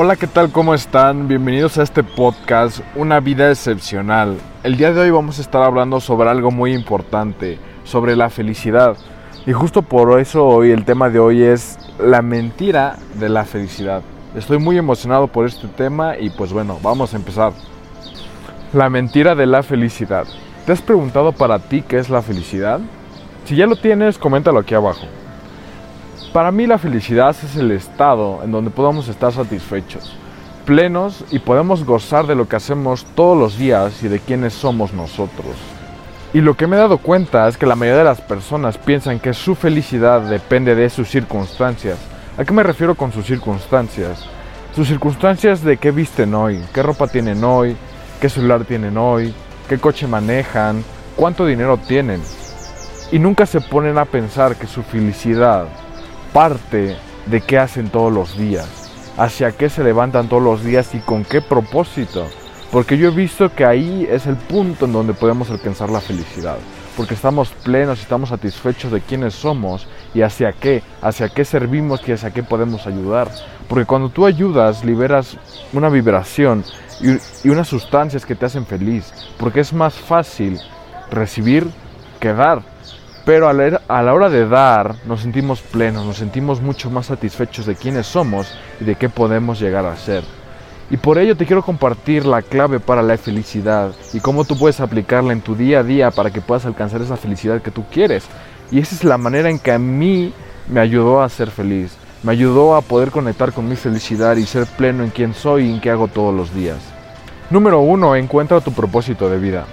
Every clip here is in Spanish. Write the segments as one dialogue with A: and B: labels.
A: Hola, ¿qué tal? ¿Cómo están? Bienvenidos a este podcast, Una vida excepcional. El día de hoy vamos a estar hablando sobre algo muy importante, sobre la felicidad. Y justo por eso hoy el tema de hoy es la mentira de la felicidad. Estoy muy emocionado por este tema y pues bueno, vamos a empezar. La mentira de la felicidad. ¿Te has preguntado para ti qué es la felicidad? Si ya lo tienes, coméntalo aquí abajo. Para mí la felicidad es el estado en donde podamos estar satisfechos, plenos y podemos gozar de lo que hacemos todos los días y de quiénes somos nosotros. Y lo que me he dado cuenta es que la mayoría de las personas piensan que su felicidad depende de sus circunstancias. ¿A qué me refiero con sus circunstancias? Sus circunstancias de qué visten hoy, qué ropa tienen hoy, qué celular tienen hoy, qué coche manejan, cuánto dinero tienen. Y nunca se ponen a pensar que su felicidad parte de qué hacen todos los días, hacia qué se levantan todos los días y con qué propósito. Porque yo he visto que ahí es el punto en donde podemos alcanzar la felicidad. Porque estamos plenos y estamos satisfechos de quiénes somos y hacia qué, hacia qué servimos y hacia qué podemos ayudar. Porque cuando tú ayudas, liberas una vibración y, y unas sustancias que te hacen feliz. Porque es más fácil recibir que dar. Pero a la hora de dar nos sentimos plenos, nos sentimos mucho más satisfechos de quiénes somos y de qué podemos llegar a ser. Y por ello te quiero compartir la clave para la felicidad y cómo tú puedes aplicarla en tu día a día para que puedas alcanzar esa felicidad que tú quieres. Y esa es la manera en que a mí me ayudó a ser feliz. Me ayudó a poder conectar con mi felicidad y ser pleno en quién soy y en qué hago todos los días. Número uno, encuentra tu propósito de vida.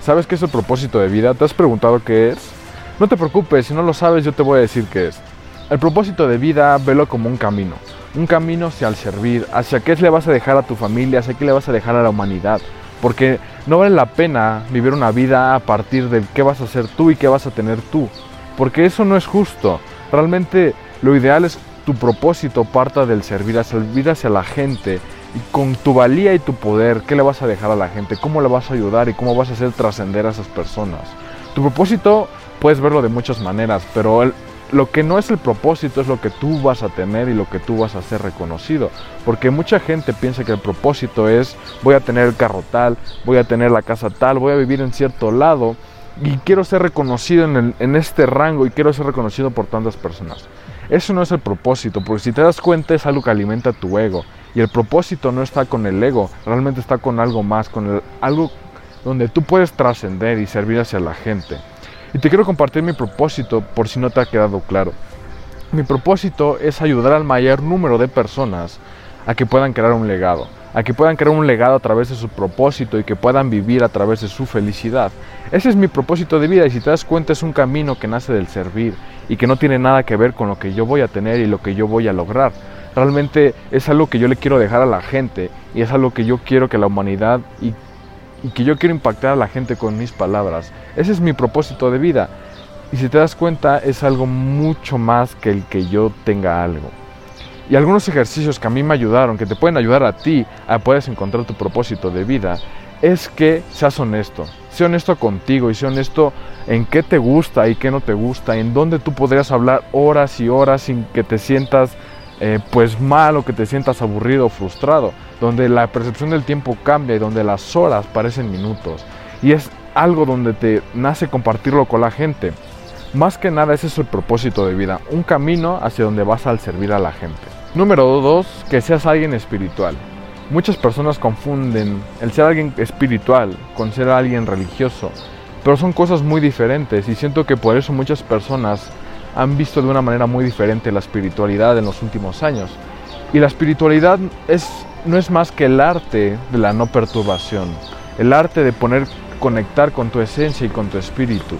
A: ¿Sabes qué es el propósito de vida? ¿Te has preguntado qué es? No te preocupes, si no lo sabes yo te voy a decir qué es. El propósito de vida, velo como un camino. Un camino hacia el servir, hacia qué le vas a dejar a tu familia, hacia qué le vas a dejar a la humanidad. Porque no vale la pena vivir una vida a partir de qué vas a hacer tú y qué vas a tener tú. Porque eso no es justo. Realmente lo ideal es tu propósito parta del servir, a servir hacia la gente. Y con tu valía y tu poder, ¿qué le vas a dejar a la gente? ¿Cómo le vas a ayudar y cómo vas a hacer trascender a esas personas? Tu propósito puedes verlo de muchas maneras, pero lo que no es el propósito es lo que tú vas a tener y lo que tú vas a ser reconocido. Porque mucha gente piensa que el propósito es voy a tener el carro tal, voy a tener la casa tal, voy a vivir en cierto lado y quiero ser reconocido en, en este rango y quiero ser reconocido por tantas personas. Eso no es el propósito, porque si te das cuenta es algo que alimenta tu ego. Y el propósito no está con el ego, realmente está con algo más, con algo donde tú puedes trascender y servir hacia la gente. Y te quiero compartir mi propósito por si no te ha quedado claro. Mi propósito es ayudar al mayor número de personas a que puedan crear un legado, a que puedan crear un legado a través de su propósito y que puedan vivir a través de su felicidad. Ese es mi propósito de vida y si te das cuenta es un camino que nace del servir y que no tiene nada que ver con lo que yo voy a tener y lo que yo voy a lograr. Realmente es algo que yo le quiero dejar a la gente y es algo que yo quiero que la humanidad y que yo quiero impactar a la gente con mis palabras. Ese es mi propósito de vida. Y si te das cuenta, es algo mucho más que el que yo tenga algo. Y algunos ejercicios que a mí me ayudaron, que te pueden ayudar a ti a poder encontrar tu propósito de vida, es que seas honesto. Sé honesto contigo y sé honesto en qué te gusta y qué no te gusta, en dónde tú podrías hablar horas y horas sin que te sientas eh, pues mal o que te sientas aburrido o frustrado, donde la percepción del tiempo cambia y donde las horas parecen minutos. Y es algo donde te nace compartirlo con la gente. Más que nada ese es el propósito de vida, un camino hacia donde vas al servir a la gente. Número dos, que seas alguien espiritual. Muchas personas confunden el ser alguien espiritual con ser alguien religioso, pero son cosas muy diferentes y siento que por eso muchas personas han visto de una manera muy diferente la espiritualidad en los últimos años. Y la espiritualidad es, no es más que el arte de la no perturbación, el arte de poner, conectar con tu esencia y con tu espíritu.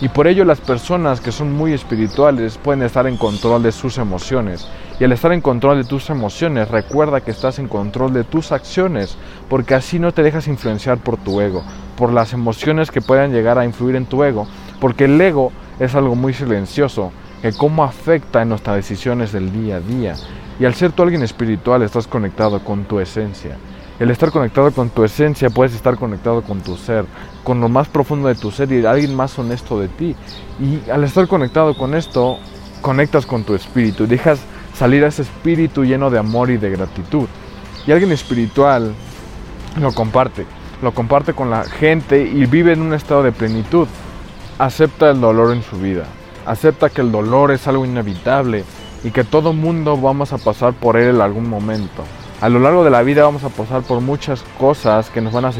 A: Y por ello las personas que son muy espirituales pueden estar en control de sus emociones. Y al estar en control de tus emociones, recuerda que estás en control de tus acciones, porque así no te dejas influenciar por tu ego, por las emociones que puedan llegar a influir en tu ego, porque el ego es algo muy silencioso, que cómo afecta en nuestras decisiones del día a día. Y al ser tú alguien espiritual estás conectado con tu esencia. El estar conectado con tu esencia puedes estar conectado con tu ser, con lo más profundo de tu ser y alguien más honesto de ti. Y al estar conectado con esto, conectas con tu espíritu y dejas salir a ese espíritu lleno de amor y de gratitud. Y alguien espiritual lo comparte, lo comparte con la gente y vive en un estado de plenitud. Acepta el dolor en su vida, acepta que el dolor es algo inevitable y que todo mundo vamos a pasar por él en algún momento. A lo largo de la vida vamos a pasar por muchas cosas que nos van a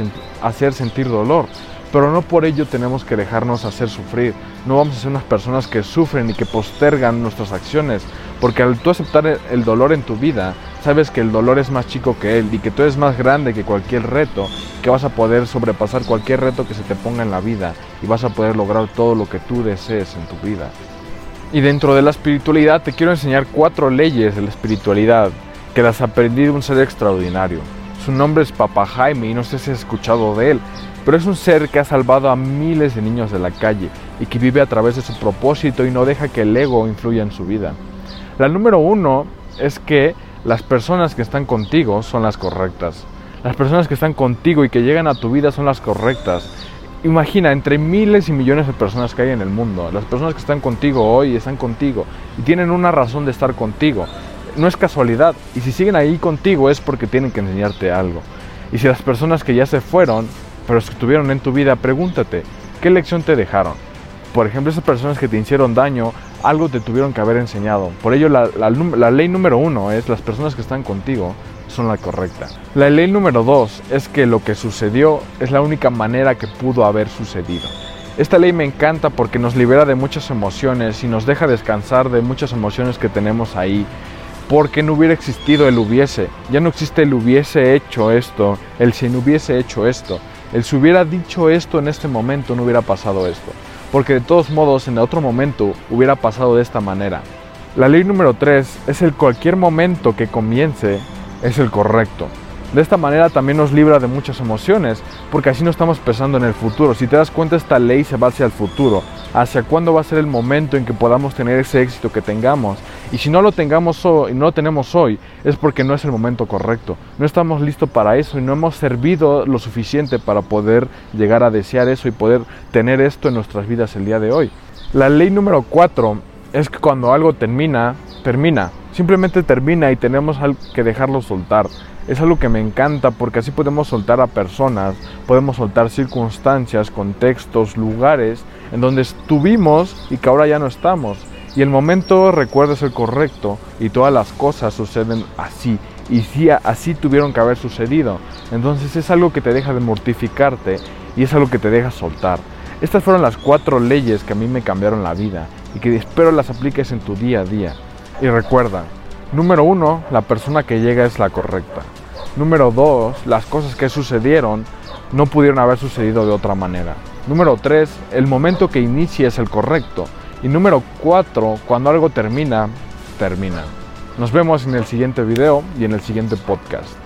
A: hacer sentir dolor, pero no por ello tenemos que dejarnos hacer sufrir. No vamos a ser unas personas que sufren y que postergan nuestras acciones, porque al tú aceptar el dolor en tu vida, sabes que el dolor es más chico que él y que tú eres más grande que cualquier reto, que vas a poder sobrepasar cualquier reto que se te ponga en la vida y vas a poder lograr todo lo que tú desees en tu vida. Y dentro de la espiritualidad te quiero enseñar cuatro leyes de la espiritualidad que las aprendí de un ser extraordinario. Su nombre es Papa Jaime y no sé si has escuchado de él, pero es un ser que ha salvado a miles de niños de la calle y que vive a través de su propósito y no deja que el ego influya en su vida. La número uno es que las personas que están contigo son las correctas. Las personas que están contigo y que llegan a tu vida son las correctas. Imagina, entre miles y millones de personas que hay en el mundo, las personas que están contigo hoy están contigo y tienen una razón de estar contigo no es casualidad. Y si siguen ahí contigo es porque tienen que enseñarte algo. Y si las personas que ya se fueron, pero estuvieron en tu vida, pregúntate, ¿qué lección te dejaron? Por ejemplo, esas personas que te hicieron daño, algo te tuvieron que haber enseñado. Por ello, la, ley número uno es las personas que están contigo son la correcta. La ley número dos es que lo que sucedió es la única manera que pudo haber sucedido. Esta ley me encanta porque nos libera de muchas emociones y nos deja descansar de muchas emociones que tenemos ahí porque no hubiera existido el hubiese. Ya no existe el hubiese hecho esto, el si no hubiese hecho esto. El si hubiera dicho esto en este momento no hubiera pasado esto. Porque de todos modos en otro momento hubiera pasado de esta manera. La ley número 3 es el cualquier momento que comience es el correcto. De esta manera también nos libra de muchas emociones, porque así no estamos pensando en el futuro. Si te das cuenta, esta ley se va hacia el futuro, hacia cuándo va a ser el momento en que podamos tener ese éxito que tengamos. Y si no lo tengamos hoy, no lo tenemos hoy, es porque no es el momento correcto. No estamos listos para eso y no hemos servido lo suficiente para poder llegar a desear eso y poder tener esto en nuestras vidas el día de hoy. La ley número 4 es que cuando algo termina, termina. Simplemente termina y tenemos que dejarlo soltar es algo que me encanta porque así podemos soltar a personas, podemos soltar circunstancias, contextos, lugares en donde estuvimos y que ahora ya no estamos. Y el momento recuerda es el correcto y todas las cosas suceden así. Y sí, así tuvieron que haber sucedido. Entonces es algo que te deja de mortificarte y es algo que te deja soltar. Estas fueron las cuatro leyes que a mí me cambiaron la vida y que espero las apliques en tu día a día. Y recuerda, número uno, la persona que llega es la correcta. Número dos, las cosas que sucedieron no pudieron haber sucedido de otra manera. Número tres, el momento que inicia es el correcto. Y número cuatro, cuando algo termina, termina. Nos vemos en el siguiente video y en el siguiente podcast.